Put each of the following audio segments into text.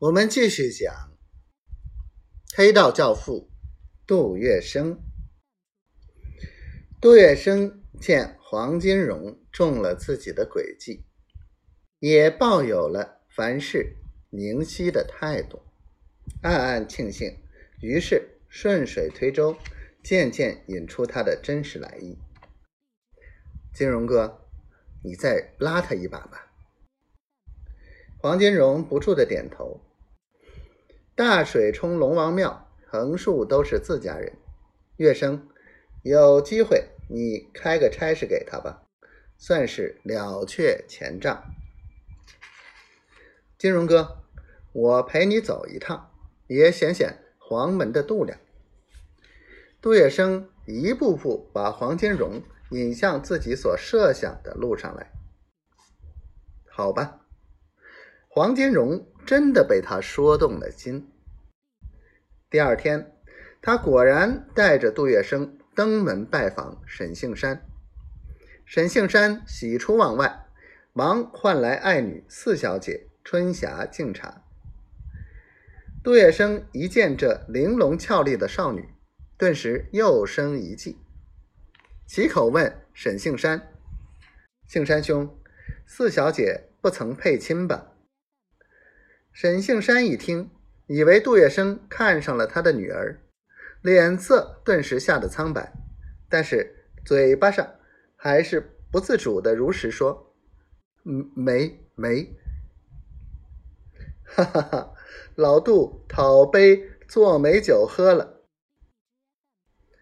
我们继续讲黑道教父杜月笙。杜月笙见黄金荣中了自己的诡计，也抱有了凡事宁息的态度，暗暗庆幸。于是顺水推舟，渐渐引出他的真实来意。金荣哥，你再拉他一把吧。黄金荣不住的点头。大水冲龙王庙，横竖都是自家人。月生，有机会你开个差事给他吧，算是了却前账。金荣哥，我陪你走一趟，也显显黄门的度量。杜月笙一步步把黄金荣引向自己所设想的路上来。好吧，黄金荣真的被他说动了心。第二天，他果然带着杜月笙登门拜访沈杏山。沈杏山喜出望外，忙唤来爱女四小姐春霞敬茶。杜月笙一见这玲珑俏丽的少女，顿时又生一计，起口问沈杏山：“杏山兄，四小姐不曾配亲吧？”沈杏山一听。以为杜月笙看上了他的女儿，脸色顿时吓得苍白，但是嘴巴上还是不自主的如实说：“嗯，没没。”哈哈哈，老杜讨杯做美酒喝了。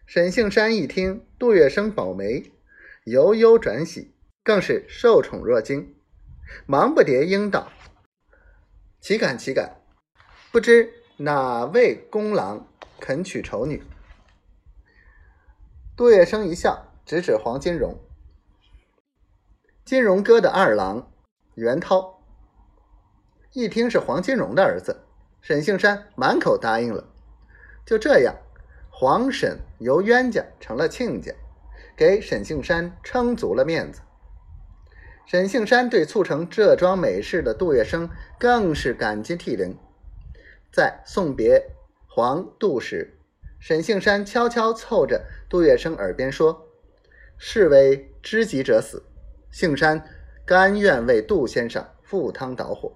沈杏山一听杜月笙保媒，由忧转喜，更是受宠若惊，忙不迭应道：“岂敢岂敢。”不知哪位公郎肯娶丑女？杜月笙一笑，指指黄金荣。金荣哥的二郎袁涛，一听是黄金荣的儿子，沈杏山满口答应了。就这样，黄沈由冤家成了亲家，给沈杏山撑足了面子。沈杏山对促成这桩美事的杜月笙更是感激涕零。在送别黄杜时，沈杏山悄悄凑着杜月笙耳边说：“士为知己者死，杏山甘愿为杜先生赴汤蹈火。”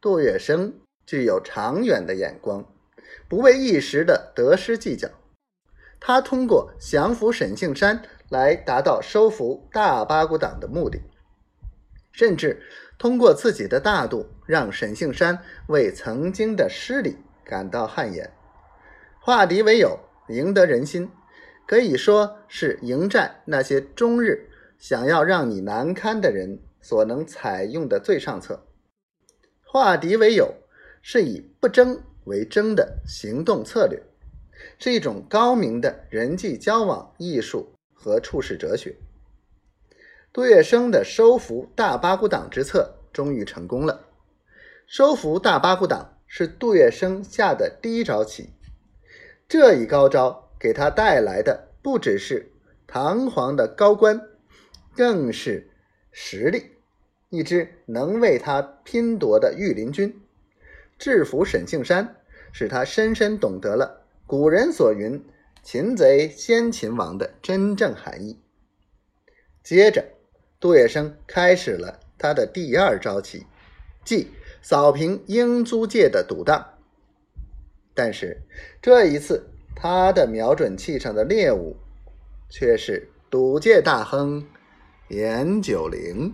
杜月笙具有长远的眼光，不为一时的得失计较。他通过降服沈杏山来达到收服大八股党的目的，甚至。通过自己的大度，让沈杏山为曾经的失礼感到汗颜，化敌为友，赢得人心，可以说是迎战那些终日想要让你难堪的人所能采用的最上策。化敌为友是以不争为争的行动策略，是一种高明的人际交往艺术和处世哲学。杜月笙的收服大八股党之策终于成功了。收服大八股党是杜月笙下的第一招棋，这一高招给他带来的不只是堂皇的高官，更是实力，一支能为他拼夺的御林军。制服沈庆山，使他深深懂得了古人所云“擒贼先擒王”的真正含义。接着。杜月笙开始了他的第二招棋，即扫平英租界的赌档。但是这一次，他的瞄准器上的猎物却是赌界大亨严九龄。